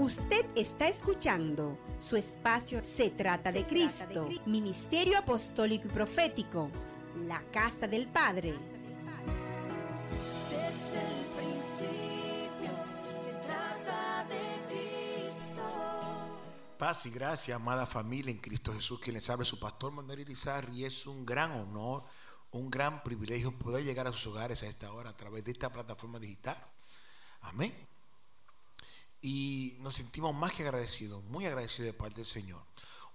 Usted está escuchando su espacio Se trata de Cristo, Ministerio Apostólico y Profético, la Casa del Padre. Desde el principio se trata de Cristo. Paz y gracia, amada familia en Cristo Jesús, quien les habla su pastor Manuel Irizarry, y es un gran honor, un gran privilegio poder llegar a sus hogares a esta hora a través de esta plataforma digital. Amén. Y nos sentimos más que agradecidos, muy agradecidos de parte del Señor.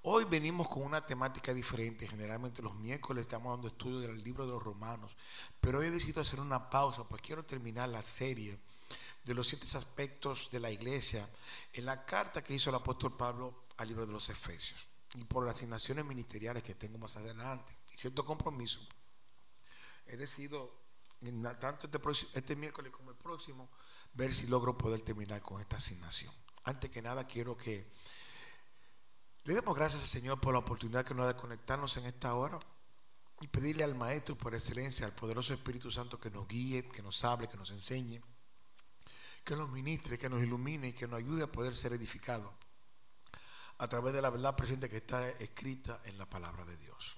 Hoy venimos con una temática diferente. Generalmente los miércoles estamos dando estudio del libro de los romanos, pero hoy he decidido hacer una pausa, pues quiero terminar la serie de los siete aspectos de la iglesia en la carta que hizo el apóstol Pablo al libro de los Efesios. Y por las asignaciones ministeriales que tengo más adelante y cierto compromiso, he decidido, tanto este, próximo- este miércoles como el próximo, ver si logro poder terminar con esta asignación. Antes que nada, quiero que le demos gracias al Señor por la oportunidad que nos da de conectarnos en esta hora y pedirle al Maestro por excelencia, al poderoso Espíritu Santo que nos guíe, que nos hable, que nos enseñe, que nos ministre, que nos ilumine y que nos ayude a poder ser edificados a través de la verdad presente que está escrita en la palabra de Dios.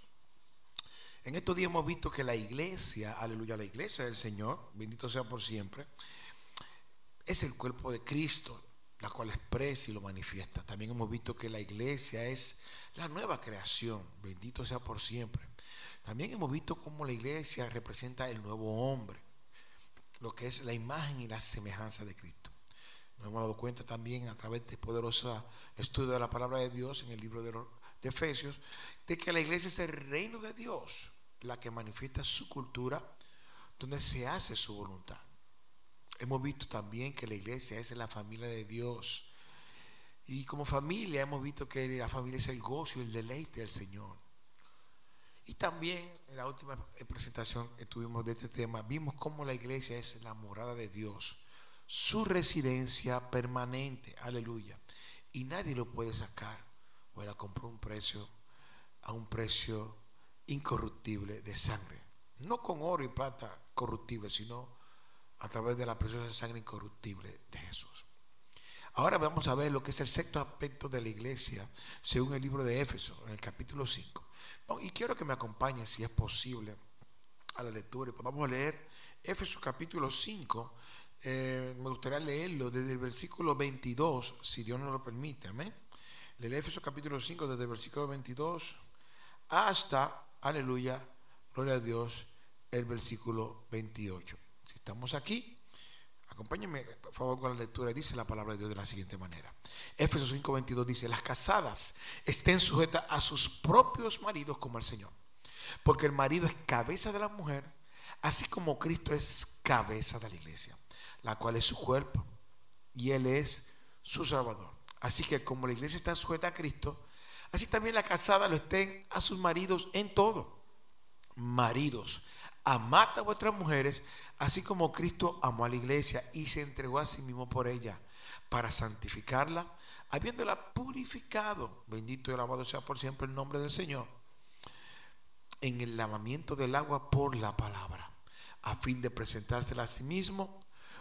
En estos días hemos visto que la iglesia, aleluya, la iglesia del Señor, bendito sea por siempre, es el cuerpo de Cristo, la cual expresa y lo manifiesta. También hemos visto que la iglesia es la nueva creación, bendito sea por siempre. También hemos visto cómo la iglesia representa el nuevo hombre, lo que es la imagen y la semejanza de Cristo. Nos hemos dado cuenta también a través de este poderoso estudio de la palabra de Dios en el libro de, de Efesios, de que la iglesia es el reino de Dios, la que manifiesta su cultura, donde se hace su voluntad. Hemos visto también que la iglesia es la familia de Dios. Y como familia hemos visto que la familia es el gozo y el deleite del Señor. Y también en la última presentación que tuvimos de este tema, vimos cómo la iglesia es la morada de Dios, su residencia permanente, aleluya. Y nadie lo puede sacar, o la compró un precio, a un precio incorruptible de sangre. No con oro y plata corruptible, sino a través de la preciosa sangre incorruptible de Jesús. Ahora vamos a ver lo que es el sexto aspecto de la iglesia, según el libro de Éfeso, en el capítulo 5. No, y quiero que me acompañen, si es posible, a la lectura. Pues vamos a leer Éfeso capítulo 5. Eh, me gustaría leerlo desde el versículo 22, si Dios nos lo permite. Amén. Leer Éfeso capítulo 5, desde el versículo 22 hasta, aleluya, gloria a Dios, el versículo 28. Si estamos aquí, acompáñenme por favor con la lectura. Dice la palabra de Dios de la siguiente manera. Éfesos 5:22 dice, las casadas estén sujetas a sus propios maridos como al Señor. Porque el marido es cabeza de la mujer, así como Cristo es cabeza de la iglesia, la cual es su cuerpo y Él es su Salvador. Así que como la iglesia está sujeta a Cristo, así también las casadas lo estén a sus maridos en todo. Maridos, amad a vuestras mujeres, así como Cristo amó a la iglesia y se entregó a sí mismo por ella, para santificarla, habiéndola purificado. Bendito y alabado sea por siempre el nombre del Señor. En el lavamiento del agua por la palabra, a fin de presentársela a sí mismo,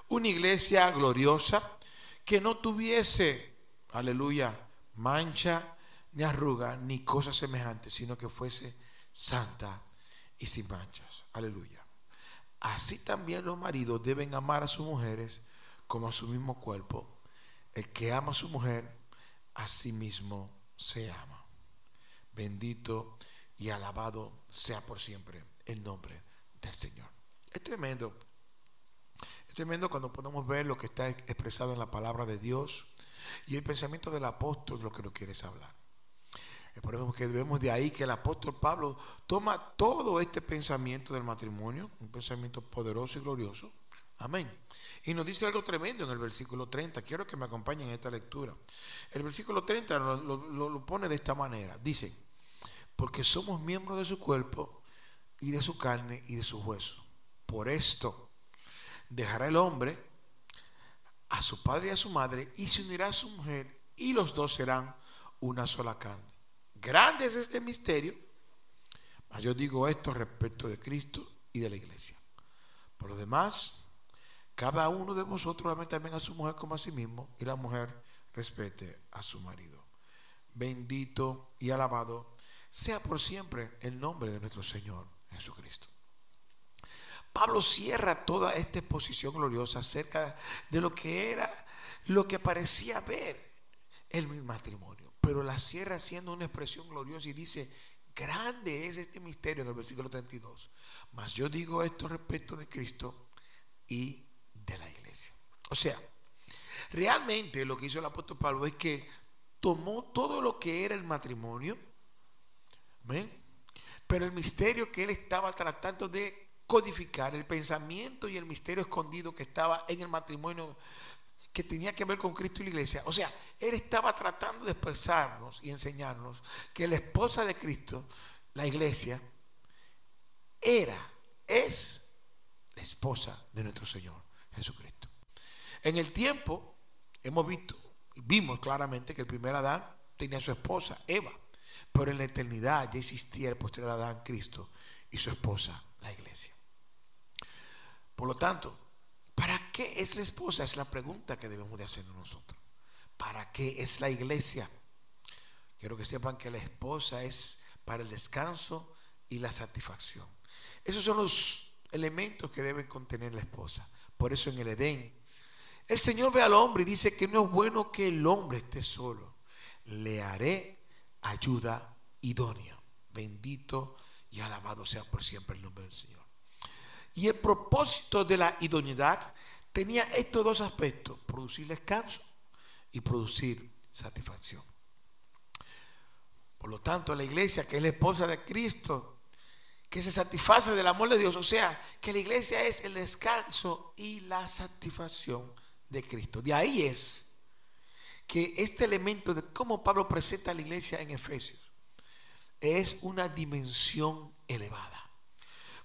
una iglesia gloriosa que no tuviese, aleluya, mancha, ni arruga, ni cosa semejante, sino que fuese santa y sin manchas. Aleluya. Así también los maridos deben amar a sus mujeres como a su mismo cuerpo. El que ama a su mujer, a sí mismo se ama. Bendito y alabado sea por siempre el nombre del Señor. Es tremendo. Es tremendo cuando podemos ver lo que está expresado en la palabra de Dios y el pensamiento del apóstol, lo que nos quieres hablar. Que vemos de ahí que el apóstol Pablo toma todo este pensamiento del matrimonio, un pensamiento poderoso y glorioso. Amén. Y nos dice algo tremendo en el versículo 30. Quiero que me acompañen en esta lectura. El versículo 30 lo, lo- lo pone de esta manera. Dice, porque somos miembros de su cuerpo y de su carne y de su hueso. Por esto dejará el hombre a su padre y a su madre y se unirá a su mujer y los dos serán una sola carne. Grande es este misterio, mas yo digo esto respecto de Cristo y de la iglesia. Por lo demás, cada uno de vosotros ame también a su mujer como a sí mismo y la mujer respete a su marido. Bendito y alabado sea por siempre el nombre de nuestro Señor Jesucristo. Pablo cierra toda esta exposición gloriosa acerca de lo que era, lo que parecía ver el matrimonio, pero la cierra haciendo una expresión gloriosa y dice, grande es este misterio en el versículo 32. Mas yo digo esto respecto de Cristo y de la iglesia. O sea, realmente lo que hizo el apóstol Pablo es que tomó todo lo que era el matrimonio, ¿ven? pero el misterio que él estaba tratando de codificar, el pensamiento y el misterio escondido que estaba en el matrimonio que tenía que ver con Cristo y la iglesia. O sea, él estaba tratando de expresarnos y enseñarnos que la esposa de Cristo, la iglesia, era, es la esposa de nuestro Señor Jesucristo. En el tiempo hemos visto, vimos claramente que el primer Adán tenía a su esposa, Eva, pero en la eternidad ya existía el posterior Adán, Cristo, y su esposa, la iglesia. Por lo tanto, ¿para qué es la esposa? Es la pregunta que debemos de hacernos nosotros. ¿Para qué es la iglesia? Quiero que sepan que la esposa es para el descanso y la satisfacción. Esos son los elementos que debe contener la esposa. Por eso en el Edén, el Señor ve al hombre y dice que no es bueno que el hombre esté solo. Le haré ayuda idónea. Bendito y alabado sea por siempre el nombre del Señor. Y el propósito de la idoneidad tenía estos dos aspectos, producir descanso y producir satisfacción. Por lo tanto, la iglesia, que es la esposa de Cristo, que se satisface del amor de Dios, o sea, que la iglesia es el descanso y la satisfacción de Cristo. De ahí es que este elemento de cómo Pablo presenta a la iglesia en Efesios es una dimensión elevada.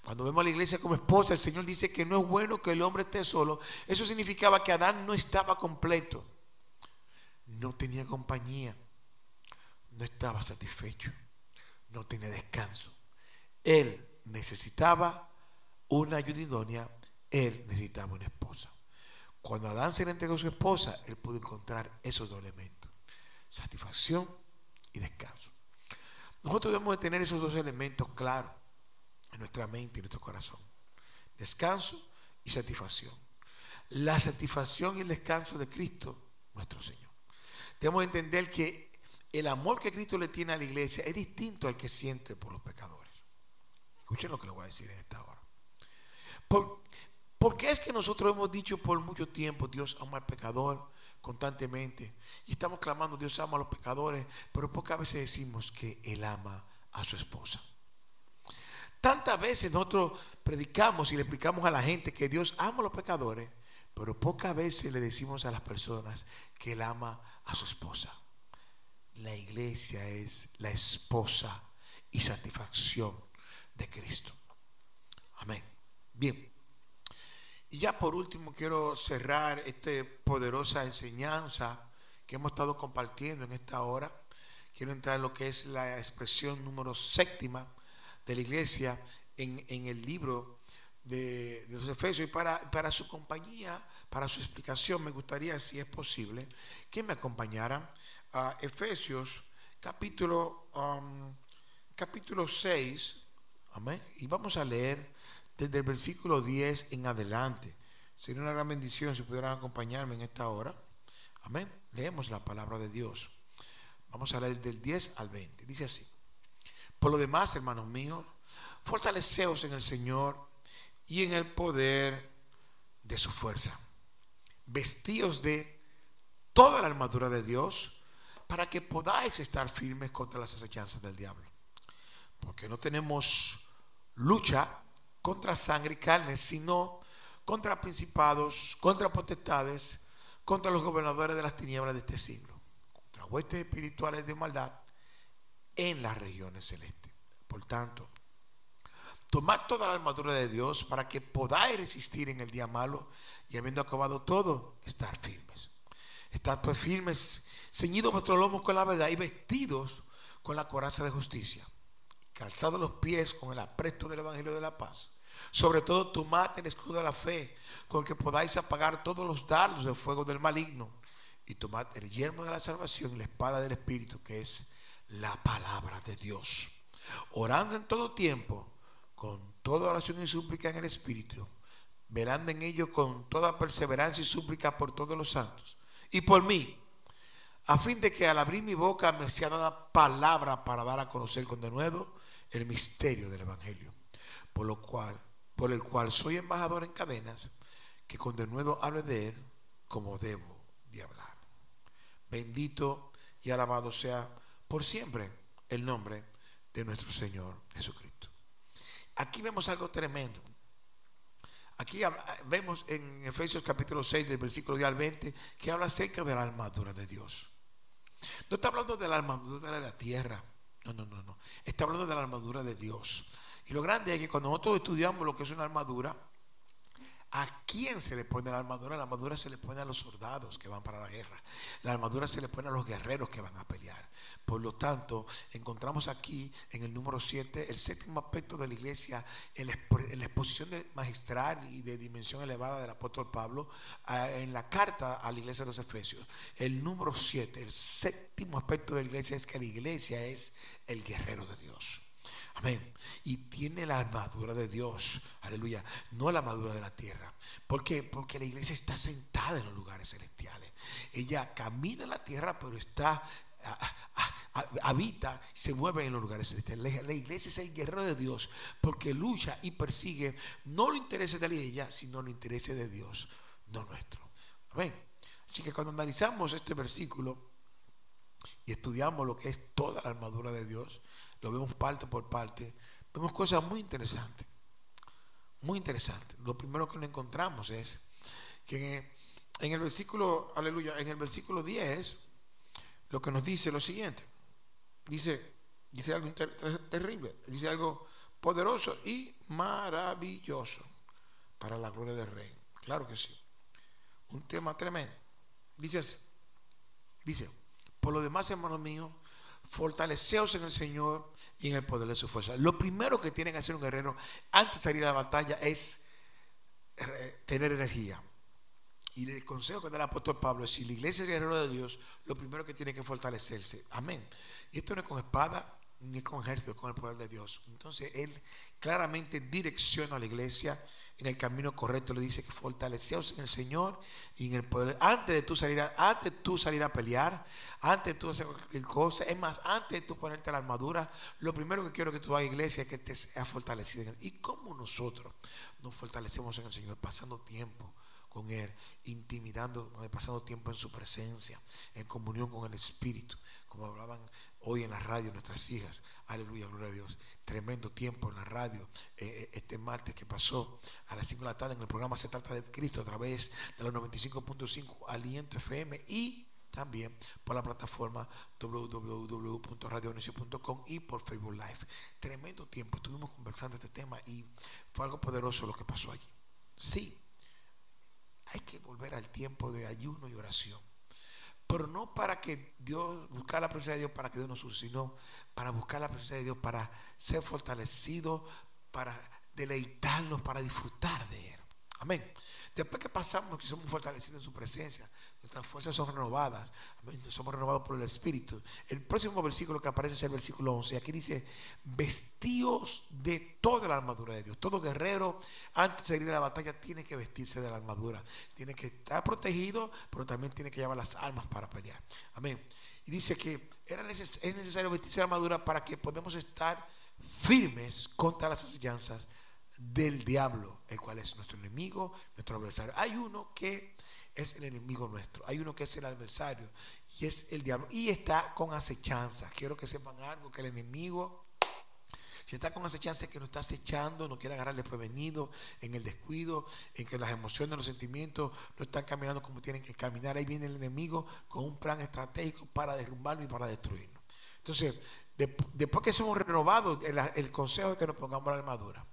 Cuando vemos a la iglesia como esposa, el Señor dice que no es bueno que el hombre esté solo. Eso significaba que Adán no estaba completo, no tenía compañía, no estaba satisfecho, no tenía descanso. Él necesitaba una ayuda idónea, él necesitaba una esposa. Cuando Adán se le entregó a su esposa, él pudo encontrar esos dos elementos, satisfacción y descanso. Nosotros debemos de tener esos dos elementos claros en nuestra mente y nuestro corazón. Descanso y satisfacción. La satisfacción y el descanso de Cristo, nuestro Señor. Debemos entender que el amor que Cristo le tiene a la iglesia es distinto al que siente por los pecadores. Escuchen lo que le voy a decir en esta hora. Por, qué es que nosotros hemos dicho por mucho tiempo, Dios ama al pecador constantemente? Y estamos clamando, Dios ama a los pecadores, pero pocas veces decimos que Él ama a su esposa. Tantas veces nosotros predicamos y le explicamos a la gente que Dios ama a los pecadores, pero pocas veces le decimos a las personas que Él ama a su esposa. La iglesia es la esposa y satisfacción de Cristo. Amén. Bien. Y ya por último quiero cerrar esta poderosa enseñanza que hemos estado compartiendo en esta hora. Quiero entrar en lo que es la expresión número séptima de la iglesia en, el libro de, los Efesios. Y para, para su compañía, para su explicación, me gustaría, si es posible, que me acompañara a Efesios capítulo, um, capítulo 6. Amén. Y vamos a leer desde el versículo 10 en adelante. Sería una gran bendición si pudieran acompañarme en esta hora. Amén. Leemos la palabra de Dios. Vamos a leer del 10 al 20. Dice así. Por lo demás, hermanos míos, fortaleceos en el Señor y en el poder de su fuerza. Vestíos de toda la armadura de Dios para que podáis estar firmes contra las acechanzas del diablo. Porque no tenemos lucha contra sangre y carne, sino contra principados, contra potestades, contra los gobernadores de las tinieblas de este siglo, contra huestes espirituales de maldad en las regiones celestes. Por tanto, tomad toda la armadura de Dios para que podáis resistir en el día malo y habiendo acabado todo, estar firmes. Estad pues firmes, ceñidos vuestros lomos con la verdad y vestidos con la coraza de justicia, calzados los pies con el apresto del Evangelio de la paz. Sobre todo tomad el escudo de la fe, con el que podáis apagar todos los dardos de fuego del maligno y tomad el yermo de la salvación y la espada del Espíritu, que es la palabra de Dios. Orando en todo tiempo, con toda oración y súplica en el Espíritu, velando en ello con toda perseverancia y súplica por todos los santos y por mí, a fin de que al abrir mi boca me sea dada palabra para dar a conocer con denuedo el misterio del Evangelio, por lo cual, por el cual soy embajador en cadenas, que con denuedo hable de él como debo de hablar. Bendito y alabado sea por siempre el nombre de nuestro Señor Jesucristo. Aquí vemos algo tremendo. Aquí vemos en Efesios capítulo 6, del versículo 10 al 20, que habla acerca de la armadura de Dios. No está hablando de la armadura de la tierra. No, no, no, no. Está hablando de la armadura de Dios. Y lo grande es que cuando nosotros estudiamos lo que es una armadura, ¿A quién se le pone la armadura? La armadura se le pone a los soldados que van para la guerra. La armadura se le pone a los guerreros que van a pelear. Por lo tanto, encontramos aquí en el número 7 el séptimo aspecto de la iglesia en la exposición magistral y de dimensión elevada del apóstol Pablo en la carta a la iglesia de los Efesios. El número 7, el séptimo aspecto de la iglesia es que la iglesia es el guerrero de Dios. Amén. Y tiene la armadura de Dios. Aleluya. No la armadura de la tierra. ¿Por qué? Porque la iglesia está sentada en los lugares celestiales. Ella camina en la tierra, pero está habita, se mueve en los lugares celestiales. La iglesia es el guerrero de Dios porque lucha y persigue no los intereses de ella, sino los intereses de Dios, no nuestro. Amén. Así que cuando analizamos este versículo y estudiamos lo que es toda la armadura de Dios, lo vemos parte por parte, vemos cosas muy interesantes. Muy interesantes. Lo primero que nos encontramos es que en el versículo, aleluya, en el versículo 10, lo que nos dice lo siguiente. Dice, dice algo terrible, dice algo poderoso y maravilloso para la gloria del rey. Claro que sí. Un tema tremendo. Dice así. Dice, por lo demás, hermanos míos, fortaleceos en el Señor y en el poder de su fuerza. Lo primero que tiene que hacer un guerrero antes de salir a la batalla es eh, tener energía. Y el consejo que da el apóstol Pablo es, si la iglesia es guerrero de Dios, lo primero que tiene que fortalecerse. Amén. Y esto no es con espada, ni con ejército, con el poder de Dios. Entonces Él claramente direcciona a la iglesia en el camino correcto. Le dice que fortaleceos en el Señor y en el poder. Antes de tú salir a, antes de tú salir a pelear, antes de tú hacer cualquier cosa, es más, antes de tú ponerte la armadura, lo primero que quiero que tú hagas, iglesia, es que te sea fortalecido. ¿Y cómo nosotros nos fortalecemos en el Señor? Pasando tiempo con Él, intimidando, pasando tiempo en su presencia, en comunión con el Espíritu, como hablaban hoy en la radio nuestras hijas. Aleluya, gloria a Dios. Tremendo tiempo en la radio eh, eh, este martes que pasó a las 5 de la tarde en el programa Se trata de Cristo a través de los 95.5 Aliento FM y también por la plataforma www.radionecio.com y por Facebook Live. Tremendo tiempo, estuvimos conversando este tema y fue algo poderoso lo que pasó allí. Sí, hay que volver al tiempo de ayuno y oración. Pero no para que Dios, buscar la presencia de Dios para que Dios nos sino para buscar la presencia de Dios, para ser fortalecido, para deleitarnos, para disfrutar de Él. Amén. Después que pasamos, que somos fortalecidos en su presencia, nuestras fuerzas son renovadas, somos renovados por el Espíritu. El próximo versículo que aparece es el versículo 11. Aquí dice, vestíos de toda la armadura de Dios. Todo guerrero, antes de salir a la batalla, tiene que vestirse de la armadura. Tiene que estar protegido, pero también tiene que llevar las armas para pelear. Amén. Y dice que es necesario vestirse de armadura para que podamos estar firmes contra las enseñanzas del diablo, el cual es nuestro enemigo, nuestro adversario. Hay uno que es el enemigo nuestro, hay uno que es el adversario y es el diablo y está con acechanza. Quiero que sepan algo, que el enemigo, si está con acechanza, que no está acechando, no quiere agarrarle prevenido en el descuido, en que las emociones, los sentimientos no están caminando como tienen que caminar. Ahí viene el enemigo con un plan estratégico para derrumbarlo y para destruirlo. Entonces, después que somos renovados, el consejo es que nos pongamos la armadura.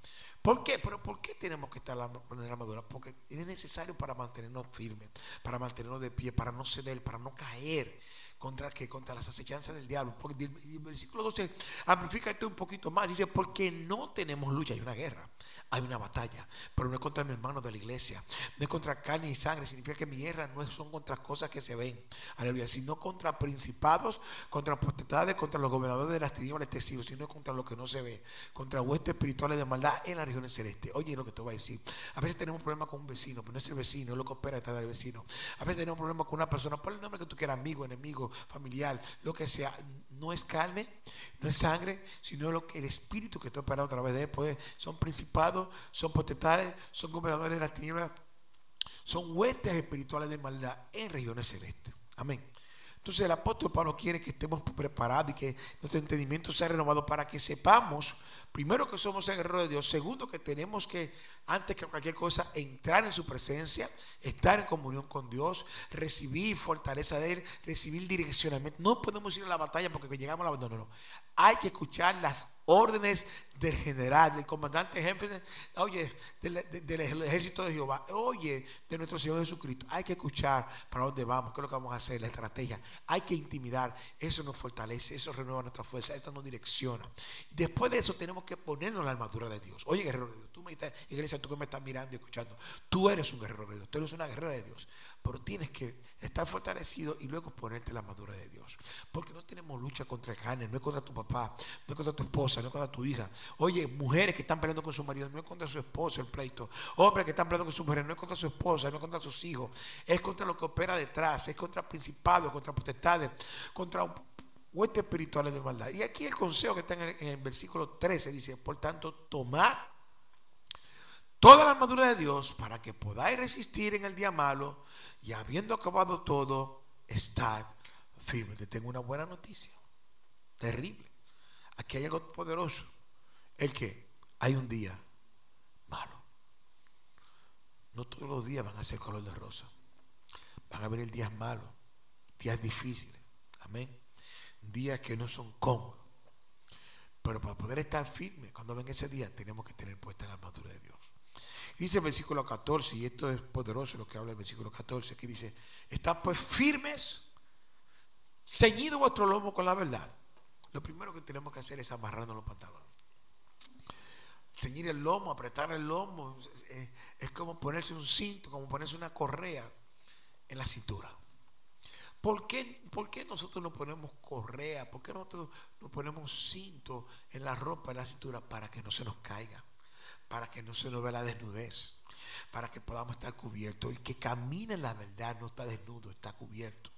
¿Por qué? Pero ¿por qué tenemos que estar poner la armadura? Porque es necesario para mantenernos firmes, para mantenernos de pie, para no ceder, para no caer contra que contra las acechanzas del diablo. Porque el, versículo 12 amplifica esto un poquito más. Dice, porque no tenemos lucha, hay una guerra, hay una batalla, pero no es contra mi hermano de la iglesia, no es contra carne y sangre, significa que mi guerra no son contra cosas que se ven, aleluya, sino contra principados, contra potestades, contra los gobernadores de las tinieblas este siglo, sino contra lo que no se ve, contra huestes espirituales de maldad en las regiones celestes. Oye, lo que te voy a decir, a veces tenemos problemas con un vecino, pero no es el vecino, es lo que opera detrás del vecino. A veces tenemos problemas con una persona, por el nombre que tú quieras, amigo, enemigo, familiar, lo que sea, no es carne, no es sangre, sino lo que el espíritu que está operando a través de él, pues son principados, son potestades, son gobernadores de las tinieblas, son huestes espirituales de maldad en regiones celestes. Amén. Entonces el apóstol Pablo quiere que estemos preparados y que nuestro entendimiento sea renovado para que sepamos, primero que somos el guerrero de Dios, segundo que tenemos que, antes que cualquier cosa, entrar en su presencia, estar en comunión con Dios, recibir fortaleza de Él, recibir direccionamiento. No podemos ir a la batalla porque llegamos a la batalla, no. Hay que escuchar las órdenes del general, del comandante jefe, oye, del, de- del ejército de Jehová, oye, de nuestro Señor Jesucristo. Hay que escuchar para dónde vamos, qué es lo que vamos a hacer, la estrategia. Hay que intimidar, eso nos fortalece, eso renueva nuestra fuerza, eso nos direcciona. Después de eso tenemos que ponernos la armadura de Dios. Oye, guerrero de Dios, tú me estás, iglesia, tú que me estás mirando y escuchando, tú eres un guerrero de Dios, tú eres una guerrera de Dios, pero tienes que estar fortalecido y luego ponerte la armadura de Dios. Porque no tenemos lucha contra el carne, no es contra tu papá, no es contra tu esposa, no es contra tu hija. Oye, mujeres que están peleando con su marido, no es contra su esposo el pleito. Hombres que están peleando con su mujer, no es contra su esposa, no es contra sus hijos. Es contra lo que opera detrás, es contra principados, contra potestades, contra huestes espirituales de maldad. Y aquí el consejo que está en el, versículo 13 dice, por tanto, tomad toda la armadura de Dios para que podáis resistir en el día malo y habiendo acabado todo, estad firme. Te tengo una buena noticia. Terrible. Aquí hay algo poderoso. El que hay un día malo. No todos los días van a ser color de rosa. Van a venir días malos, días difíciles. Amén. Días que no son cómodos. Pero para poder estar firme cuando venga ese día, tenemos que tener puesta la armadura de Dios. Dice el versículo 14, y esto es poderoso lo que habla el versículo 14, que dice, estad pues firmes, ceñido vuestro lomo con la verdad. Lo primero que tenemos que hacer es amarrarnos los pantalones. Ceñir el lomo, apretar el lomo, es como ponerse un cinto, como ponerse una correa en la cintura. ¿Por qué, por qué nosotros no ponemos correa? ¿Por qué nosotros no ponemos cinto en la ropa, en la cintura, para que no se nos caiga? Para que no se nos vea la desnudez, para que podamos estar cubiertos. El que camina en la verdad no está desnudo, está cubierto.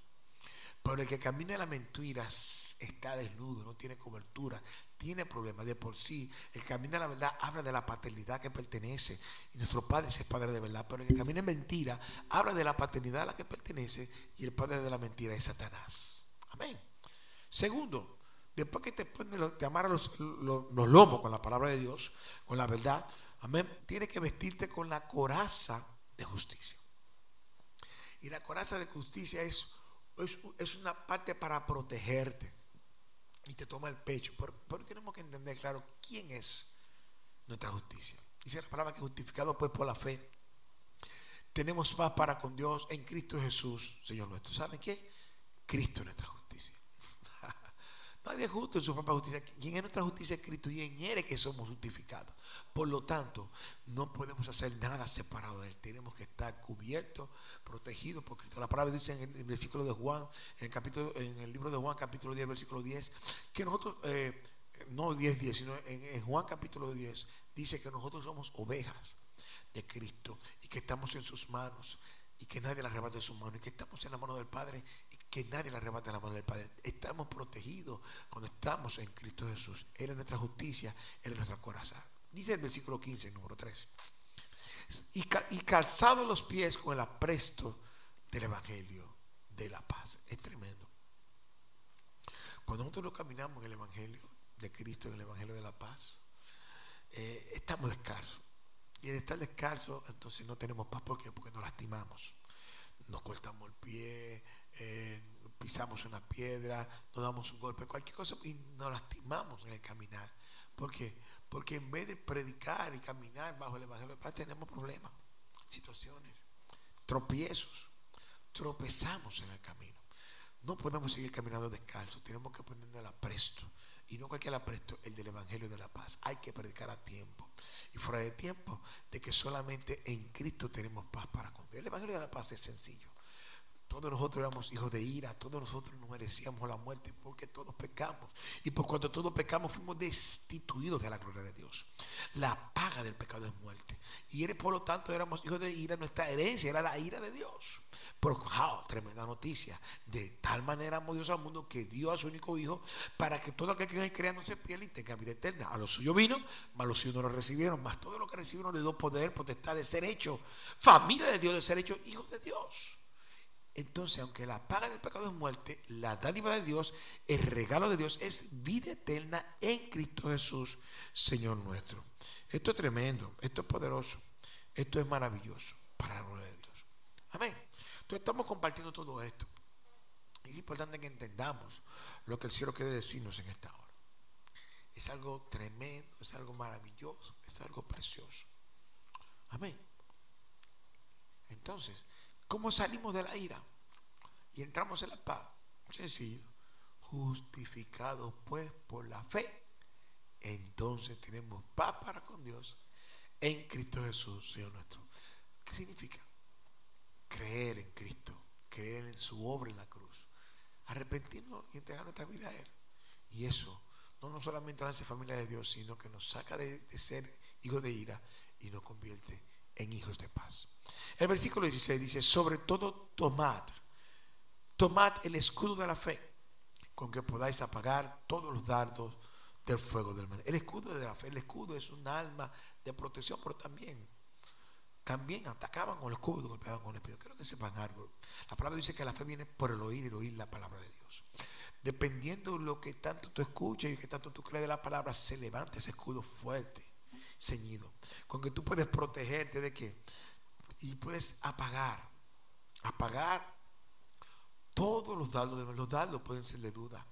Pero el que camina en la mentira s- está desnudo, no tiene cobertura, tiene problemas de por sí. El camina en la verdad habla de la paternidad que pertenece. Y nuestro Padre es Padre de verdad. Pero el que camina en mentira habla de la paternidad a la que pertenece. Y el Padre de la mentira es Satanás. Amén. Segundo, después que te, pone los- te amarra los, los- los lomos con la palabra de Dios, con la verdad, amén, tienes que vestirte con la coraza de justicia. Y la coraza de justicia es, es, una parte para protegerte. Y te toma el pecho. Pero, pero tenemos que entender, claro, quién es nuestra justicia. Dice la palabra que justificado pues por la fe. Tenemos paz para con Dios en Cristo Jesús, Señor nuestro. ¿Saben qué? Cristo es nuestra justicia. Nadie es justo en su propia justicia. Quien es nuestra justicia es Cristo y en Él es que somos justificados. Por lo tanto, no podemos hacer nada separado de Él. Tenemos que estar cubiertos, protegidos por Cristo. La palabra dice en el versículo de Juan, en el, capítulo, en el libro de Juan, capítulo 10, versículo 10, que nosotros, eh, no 10, 10, sino en, en Juan capítulo 10, dice que nosotros somos ovejas de Cristo y que estamos en sus manos y que nadie la arrebate de sus manos y que estamos en la mano del Padre y que nadie la arrebate de la mano del Padre. Estamos protegidos cuando estamos en Cristo Jesús. Él es nuestra justicia, Él es nuestra coraza. Dice el versículo 15, número 3. Y, y calzado los pies con el apresto del Evangelio de la paz. Es tremendo. Cuando nosotros no caminamos en el Evangelio de Cristo, en el Evangelio de la paz, eh, estamos descalzos. Y al estar descalzos, entonces no tenemos paz. ¿Por qué? Porque nos lastimamos. Nos cortamos el pie, pisamos una piedra, nos damos un golpe, cualquier cosa, y nos lastimamos en el caminar. ¿Por qué? Porque en vez de predicar y caminar bajo el Evangelio de paz, tenemos problemas, situaciones, tropiezos. Tropezamos en el camino. No podemos seguir caminando descalzo. Tenemos que ponernos el apresto. Y no cualquier apresto, el del Evangelio de la Paz. Hay que predicar a tiempo. Y fuera de tiempo, de que solamente en Cristo tenemos paz para con Dios. El Evangelio de la Paz es sencillo. Todos nosotros éramos hijos de ira, todos nosotros nos merecíamos la muerte porque todos pecamos. Y por cuanto todos pecamos fuimos destituidos de la gloria de Dios. La paga del pecado es muerte. Y por lo tanto éramos hijos de ira, nuestra herencia era la ira de Dios. Pero, wow, tremenda noticia. De tal manera amó Dios al mundo que dio a su único hijo para que todo aquel que en él crea no se pierda y tenga vida eterna. A lo suyo vino, mas los suyos no lo recibieron. Mas todo lo que recibieron le dio poder, potestad de ser hecho, familia de Dios, de ser hecho hijos de Dios. Entonces, aunque la paga del pecado es muerte, la dádiva de Dios, el regalo de Dios es vida eterna en Cristo Jesús, Señor nuestro. Esto es tremendo, esto es poderoso, esto es maravilloso para la gloria de Dios. Amén. Entonces estamos compartiendo todo esto. Es importante que entendamos lo que el cielo quiere decirnos en esta hora. Es algo tremendo, es algo maravilloso, es algo precioso. Amén. Entonces, ¿cómo salimos de la ira y entramos en la paz? Sencillo. Justificados pues por la fe, entonces tenemos paz para con Dios en Cristo Jesús, Señor nuestro. ¿Qué significa? Creer en Cristo, creer en su obra en la cruz, arrepentirnos y entregar nuestra vida a Él. Y eso no nos solamente nos hace familia de Dios, sino que nos saca de, de ser hijos de ira y nos convierte en hijos de paz. El versículo 16 dice, sobre todo tomad, tomad el escudo de la fe, con que podáis apagar todos los dardos del fuego del mal. El escudo de la fe, el escudo es un alma de protección, pero también, también atacaban con el escudo, golpeaban con el espíritu. Quiero que sepan algo. La palabra dice que la fe viene por el oír y el oír la palabra de Dios. Dependiendo de lo que tanto tú escuches y que tanto tú crees de la palabra, se levanta ese escudo fuerte, ceñido, con que tú puedes protegerte de qué? Y puedes apagar, apagar todos los dardos. Los dardos pueden ser de duda,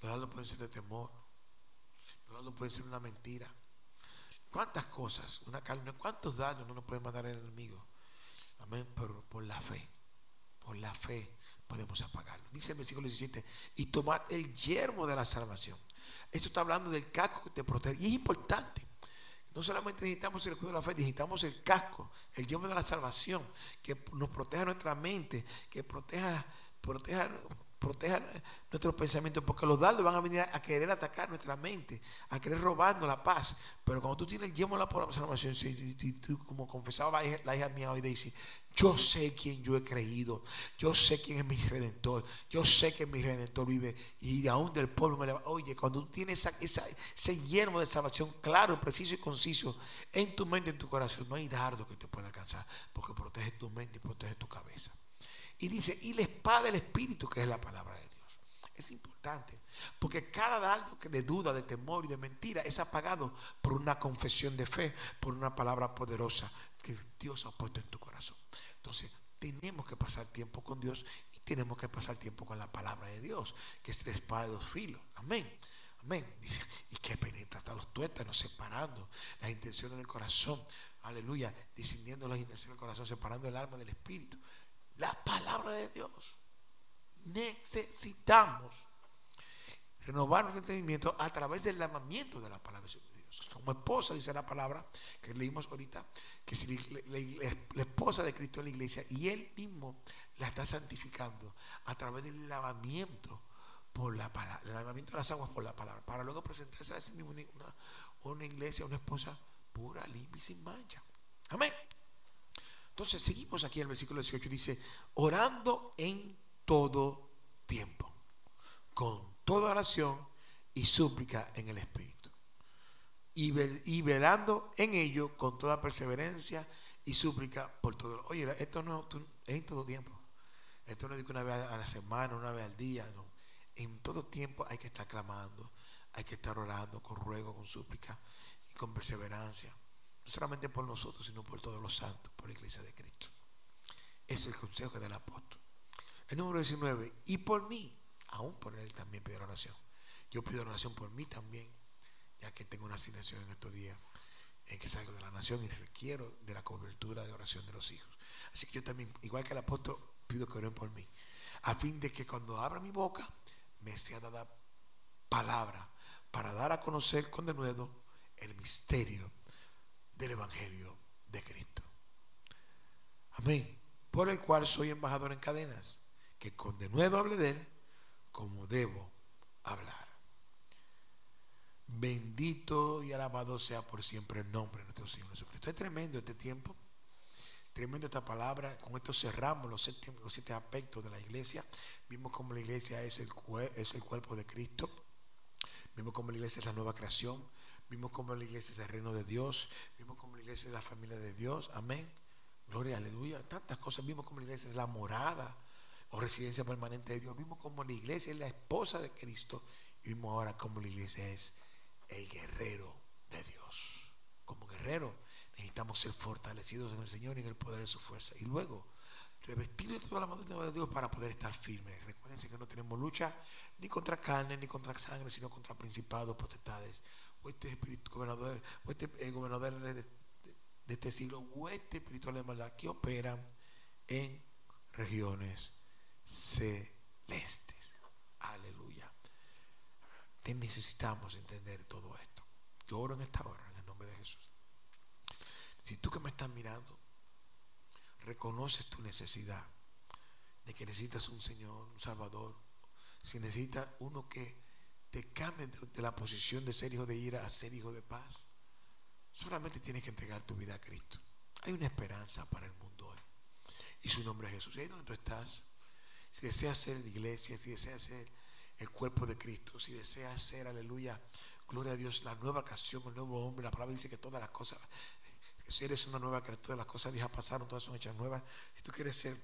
los dardos pueden ser de temor, los dardos pueden ser una mentira. ¿Cuántas cosas? Una calumnia. ¿Cuántos daños no nos puede mandar el enemigo? Amén. Pero por la fe, por la fe podemos apagarlo. Dice el versículo 17, y tomad el yermo de la salvación. Esto está hablando del casco que te protege. Y es importante. No solamente necesitamos el escudo de la fe, necesitamos el casco, el yermo de la salvación, que nos proteja nuestra mente, que proteja, proteja, proteja nuestros pensamientos, porque los dardos van a venir a querer atacar nuestra mente, a querer robarnos la paz. Pero cuando tú tienes el yermo de la salvación, como confesaba la hija, mía hoy, dice, yo sé quién yo he creído, yo sé quién es mi redentor, yo sé que mi redentor vive y aún del pueblo me leva. Oye, cuando tú tienes esa, esa- ese yermo de salvación claro, preciso y conciso en tu mente, en tu corazón, no hay dardo que te pueda alcanzar, porque protege tu mente y protege tu cabeza. Y dice, y la espada del Espíritu, que es la palabra de Dios. Es importante, porque cada dardo de duda, de temor y de mentira es apagado por una confesión de fe, por una palabra poderosa que Dios ha puesto en tu corazón. Entonces, tenemos que pasar tiempo con Dios y tenemos que pasar tiempo con la palabra de Dios, que es la espada de dos filos. Amén. Amén. Y que penetra hasta los tuétanos, separando las intenciones del corazón. Aleluya. Discerniendo las intenciones del corazón, separando el alma del espíritu. La palabra de Dios. Necesitamos renovar nuestro entendimiento a través del lamamiento de la palabra de Dios. Como esposa, dice la palabra que leímos ahorita, que si la, esposa de Cristo es la iglesia y Él mismo la está santificando a través del lavamiento por la palabra, el lavamiento de las aguas por la palabra, para luego presentarse a sí mismo una, una iglesia, una esposa pura, limpia y sin mancha. Amén. Entonces seguimos aquí en el versículo 18, dice, orando en todo tiempo, con toda oración y súplica en el Espíritu. Y, vel- y velando en ello con toda perseverancia y súplica por todo. Oye, esto no es en todo tiempo. Esto no es una vez a la semana, una vez al día, no. En todo tiempo hay que estar clamando, hay que estar orando con ruego, con súplica y con perseverancia. No solamente por nosotros, sino por todos los santos, por la iglesia de Cristo. Es el consejo del apóstol. El número 19, y por mí, aún por él también pido oración. Yo pido oración por mí también, ya que tengo una asignación en estos días en que salgo de la nación y requiero de la cobertura de oración de los hijos. Así que yo también, igual que el apóstol, pido que oren por mí, a fin de que cuando abra mi boca me sea dada palabra para dar a conocer con denuedo el misterio del Evangelio de Cristo. Amén. Por el cual soy embajador en cadenas, que con denuedo hable de él como debo hablar. Bendito y alabado sea por siempre el nombre de nuestro Señor Jesucristo. Es tremendo este tiempo, tremendo esta palabra. Con esto cerramos los siete, aspectos de la iglesia. Vimos cómo la iglesia es el, es el cuerpo de Cristo. Vimos cómo la iglesia es la nueva creación. Vimos cómo la iglesia es el reino de Dios. Vimos cómo la iglesia es la familia de Dios. Amén. Gloria, aleluya. Tantas cosas. Vimos cómo la iglesia es la morada o residencia permanente de Dios. Vimos cómo la iglesia es la esposa de Cristo. Y vimos ahora cómo la iglesia es el guerrero de Dios. Como guerrero necesitamos ser fortalecidos en el Señor y en el poder de su fuerza. Y luego, revestidos de toda la mano de Dios para poder estar firmes. Recuerden que no tenemos lucha ni contra carne, ni contra sangre, sino contra principados, potestades, o este espíritu gobernador, eh, de, este siglo, o este espiritual de maldad que operan en regiones celestes. Aleluya. Te necesitamos entender todo esto. Yo oro en esta hora, en el nombre de Jesús. Si tú que me estás mirando, reconoces tu necesidad de que necesitas un Señor, un Salvador, si necesitas uno que te cambie de, la posición de ser hijo de ira a ser hijo de paz, solamente tienes que entregar tu vida a Cristo. Hay una esperanza para el mundo hoy. Y su nombre es Jesús. Y ahí donde tú estás, si deseas ser iglesia, si deseas ser el cuerpo de Cristo, si deseas ser, aleluya, gloria a Dios, la nueva creación, el nuevo hombre, la palabra dice que todas las cosas, si eres una nueva criatura, las cosas viejas pasaron, todas son hechas nuevas. Si tú quieres ser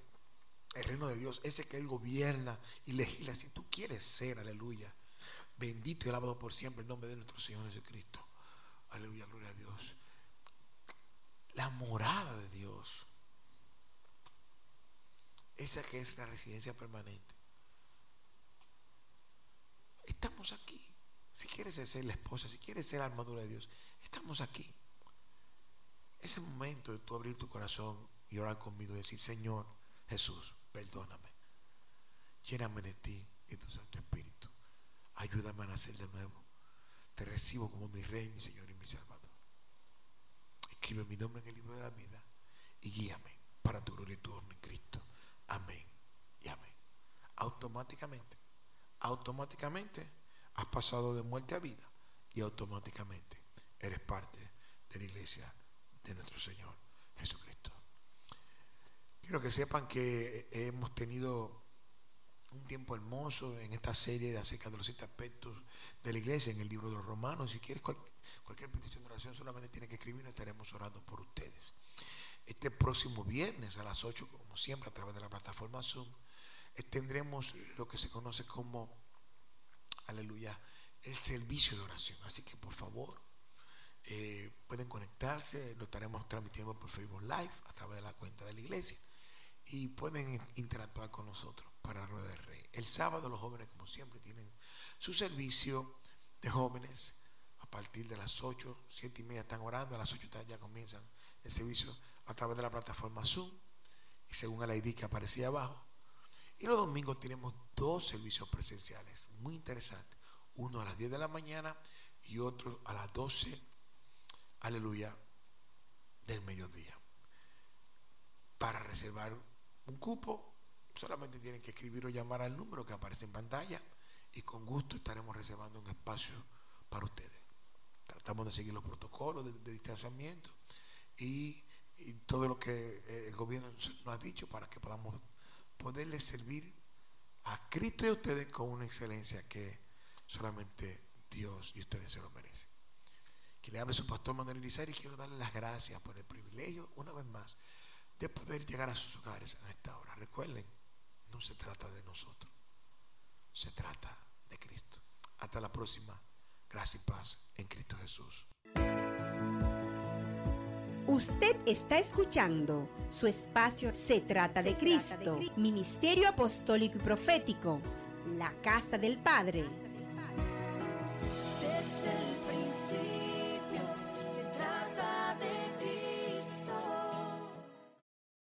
el reino de Dios, ese que Él gobierna y legisla, si tú quieres ser, aleluya, bendito y alabado por siempre el nombre de nuestro Señor Jesucristo. Aleluya, gloria a Dios. La morada de Dios, esa que es la residencia permanente. Estamos aquí. Si quieres ser la esposa, si quieres ser la armadura de Dios, estamos aquí. Es el momento de tú abrir tu corazón y orar conmigo y decir, Señor Jesús, perdóname. Lléname de ti y tu Santo Espíritu. Ayúdame a nacer de nuevo. Te recibo como mi Rey, mi Señor y mi Salvador. Escribe mi nombre en el libro de la vida y guíame para tu gloria y tu honor en Cristo. Amén y amén. Automáticamente, automáticamente has pasado de muerte a vida y automáticamente eres parte de la iglesia de nuestro Señor Jesucristo. Quiero que sepan que hemos tenido un tiempo hermoso en esta serie de acerca de los siete aspectos de la iglesia en el libro de los romanos. Si quieres cualquier, petición de oración, solamente tiene que escribirnos, estaremos orando por ustedes. Este próximo viernes a las 8, como siempre, a través de la plataforma Zoom, tendremos lo que se conoce como, aleluya, el servicio de oración. Así que por favor, eh, pueden conectarse, lo estaremos transmitiendo por Facebook Live a través de la cuenta de la iglesia y pueden interactuar con nosotros para Rueda del Rey. El sábado los jóvenes, como siempre, tienen su servicio de jóvenes a partir de las 8, 7 y media están orando, a las 8 ya comienzan el servicio a través de la plataforma Zoom y según el ID que aparecía abajo. Y los domingos tenemos dos servicios presenciales muy interesantes. Uno a las 10 de la mañana y otro a las 12, aleluya, del mediodía. Para reservar un cupo, solamente tienen que escribir o llamar al número que aparece en pantalla y con gusto estaremos reservando un espacio para ustedes. Tratamos de seguir los protocolos de, distanciamiento y, todo lo que el gobierno nos ha dicho para que podamos poderles servir a Cristo y a ustedes con una excelencia que solamente Dios y ustedes se lo merecen. Que le hable su pastor Manuel Irizar y quiero darle las gracias por el privilegio, una vez más, de poder llegar a sus hogares a esta hora. Recuerden, no se trata de nosotros, se trata de Cristo. Hasta la próxima. Gracias y paz en Cristo Jesús. Usted está escuchando su espacio Se trata de Cristo, Ministerio Apostólico y Profético, la Casa del Padre.